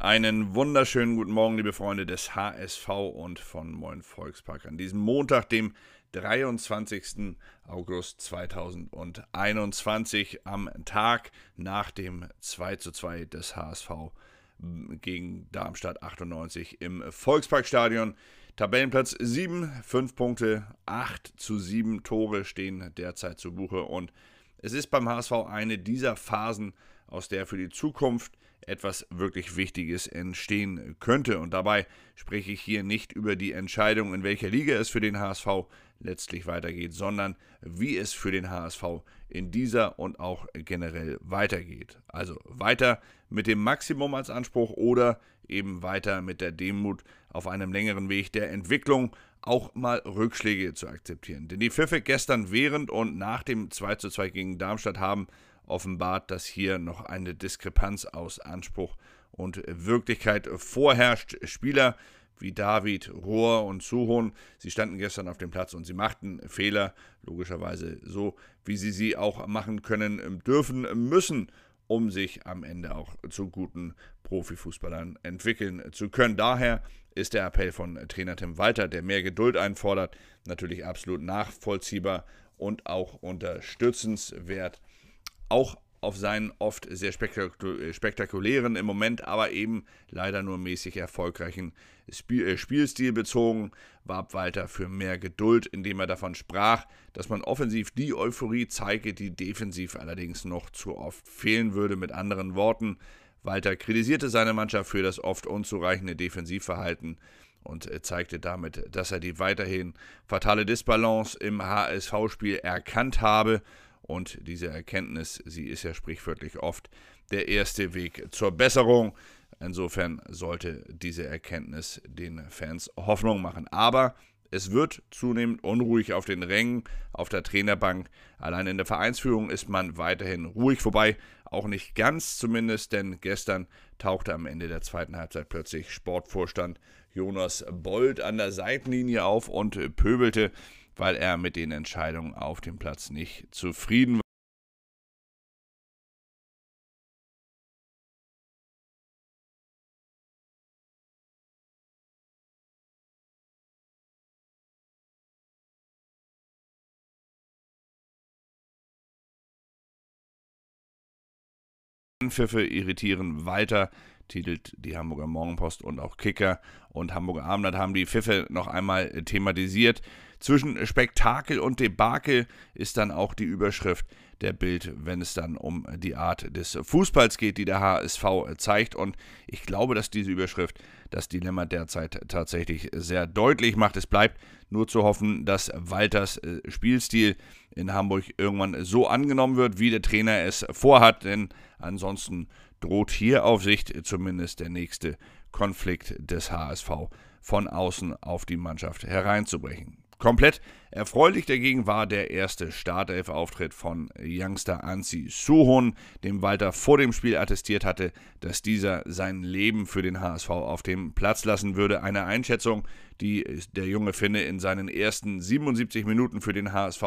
Einen wunderschönen guten Morgen, liebe Freunde des HSV und von Moin Volkspark an diesem Montag, dem 23. August 2021, am Tag nach dem 2:2 des HSV gegen Darmstadt 98 im Volksparkstadion. Tabellenplatz 7, 5 Punkte, 8 zu 7 Tore stehen derzeit zu Buche und es ist beim HSV eine dieser Phasen, aus der für die Zukunft etwas wirklich Wichtiges entstehen könnte. Und dabei spreche ich hier nicht über die Entscheidung, in welcher Liga es für den HSV letztlich weitergeht, sondern wie es für den HSV in dieser und auch generell weitergeht. Also weiter mit dem Maximum als Anspruch oder eben weiter mit der Demut auf einem längeren Weg der Entwicklung auch mal Rückschläge zu akzeptieren. Denn die Pfiffe gestern während und nach dem 2:2 gegen Darmstadt haben offenbart, dass hier noch eine Diskrepanz aus Anspruch und Wirklichkeit vorherrscht. Spieler wie David, Rohr und Suhon, sie standen gestern auf dem Platz und sie machten Fehler, logischerweise so, wie sie sie auch machen können, dürfen, müssen, um sich am Ende auch zu guten Profifußballern entwickeln zu können. Daher ist der Appell von Trainer Tim Walter, der mehr Geduld einfordert, natürlich absolut nachvollziehbar und auch unterstützenswert auch auf seinen oft sehr spektakulären, im Moment aber eben leider nur mäßig erfolgreichen äh, Spielstil bezogen, warb Walter für mehr Geduld, indem er davon sprach, dass man offensiv die Euphorie zeige, die defensiv allerdings noch zu oft fehlen würde. Mit anderen Worten, Walter kritisierte seine Mannschaft für das oft unzureichende Defensivverhalten und äh, zeigte damit, dass er die weiterhin fatale Disbalance im HSV-Spiel erkannt habe und diese Erkenntnis, sie ist ja sprichwörtlich oft der erste Weg zur Besserung. Insofern sollte diese Erkenntnis den Fans Hoffnung machen. Aber es wird zunehmend unruhig auf den Rängen, auf der Trainerbank. Allein in der Vereinsführung ist man weiterhin ruhig vorbei. Auch nicht ganz zumindest, denn gestern tauchte am Ende der zweiten Halbzeit plötzlich Sportvorstand Jonas Bold an der Seitenlinie auf und pöbelte weil er mit den Entscheidungen auf dem Platz nicht zufrieden war. Anpfiffe irritieren weiter, titelt die Hamburger Morgenpost und auch Kicker und Hamburger Abendblatt haben die Pfiffe noch einmal thematisiert. Zwischen Spektakel und Debakel ist dann auch die Überschrift der Bild, wenn es dann um die Art des Fußballs geht, die der HSV zeigt. Und ich glaube, dass diese Überschrift das Dilemma derzeit tatsächlich sehr deutlich macht. Es bleibt nur zu hoffen, dass Walters äh, Spielstil in Hamburg irgendwann so angenommen wird, wie der Trainer es vorhat. Denn ansonsten droht hier auf Sicht zumindest der nächste Konflikt des HSV von außen auf die Mannschaft hereinzubrechen. Komplett erfreulich dagegen war der erste Startelf-Auftritt von Youngster Ansi Suhon, dem Walter vor dem Spiel attestiert hatte, dass dieser sein Leben für den HSV auf dem Platz lassen würde. Eine Einschätzung, die der junge Finne in seinen ersten 77 Minuten für den HSV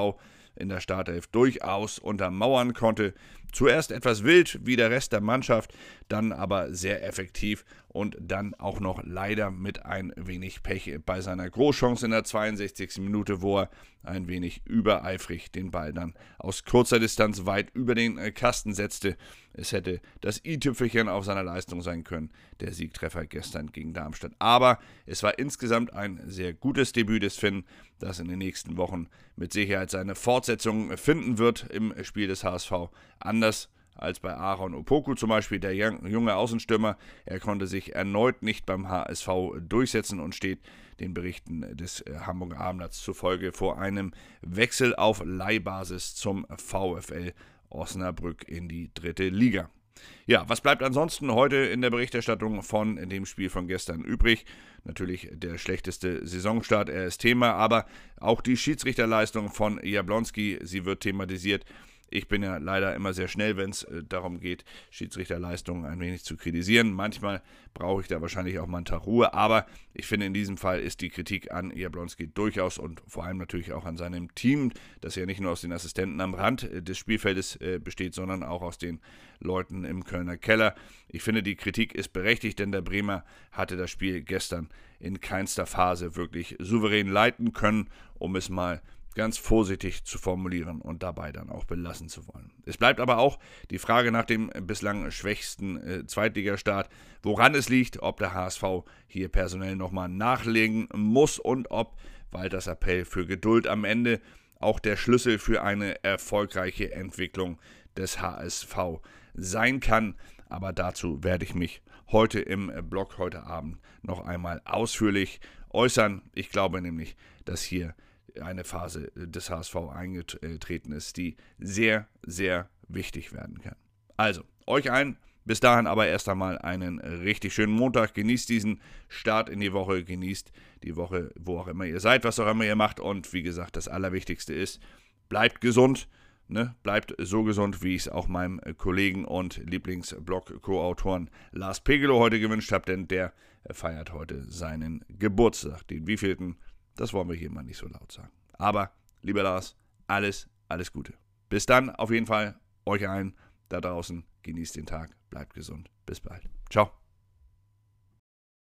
in der Startelf durchaus untermauern konnte. Zuerst etwas wild wie der Rest der Mannschaft, dann aber sehr effektiv und dann auch noch leider mit ein wenig Pech bei seiner Großchance in der 62. Minute, wo er ein wenig übereifrig den Ball dann aus kurzer Distanz weit über den äh, Kasten setzte. Es hätte das i-Tüpfelchen auf seiner Leistung sein können, der Siegtreffer gestern gegen Darmstadt. Aber es war insgesamt ein sehr gutes Debüt des Finn, das in den nächsten Wochen mit Sicherheit seine Fortsetzung finden wird im Spiel des HSV. Anders als bei Aaron Opoku zum Beispiel, der junge Außenstürmer. Er konnte sich erneut nicht beim HSV durchsetzen und steht den Berichten des äh, Hamburger Abendblatts zufolge vor einem Wechsel auf Leihbasis zum VfL Osnabrück in die dritte Liga. Ja, was bleibt ansonsten heute in der Berichterstattung von dem Spiel von gestern übrig? Natürlich der schlechteste Saisonstart, er ist Thema, aber auch die Schiedsrichterleistung von Jablonski, sie wird thematisiert. Ich bin ja leider immer sehr schnell, wenn es äh, darum geht, Schiedsrichterleistungen ein wenig zu kritisieren. Manchmal brauche ich da wahrscheinlich auch mal einen Tag Ruhe, aber ich finde, in diesem Fall ist die Kritik an Jablonski durchaus und vor allem natürlich auch an seinem Team, das ja nicht nur aus den Assistenten am Rand äh, des Spielfeldes äh, besteht, sondern auch aus den Leuten im Kölner Keller. Ich finde, die Kritik ist berechtigt, denn der Bremer hatte das Spiel gestern in keinster Phase wirklich souverän leiten können, um es mal ganz vorsichtig zu formulieren und dabei dann auch belassen zu wollen. Es bleibt aber auch die Frage nach dem bislang schwächsten äh, Zweitligastart, woran es liegt, ob der HSV hier personell nochmal nachlegen muss und ob Walters Appell für Geduld am Ende auch der Schlüssel für eine erfolgreiche Entwicklung des HSV sein kann. Aber dazu werde ich mich heute im Blog heute Abend noch einmal ausführlich äußern. Ich glaube nämlich, dass hier eine Phase des HSV eingetreten ist, die sehr, sehr wichtig werden kann. Also, euch ein. Bis dahin aber erst einmal einen richtig schönen Montag. Genießt diesen Start in die Woche. Genießt die Woche, wo auch immer ihr seid, was auch immer ihr macht. Und wie gesagt, das Allerwichtigste ist, bleibt gesund. Ne? Bleibt so gesund, wie ich es auch meinem Kollegen und Lieblingsblog-Co-Autoren Lars Pegelow heute gewünscht habe, denn der feiert heute seinen Geburtstag. Den wievielten? Das wollen wir hier mal nicht so laut sagen. Aber, lieber Lars, alles, alles Gute. Bis dann, auf jeden Fall, euch allen da draußen, genießt den Tag, bleibt gesund. Bis bald. Ciao.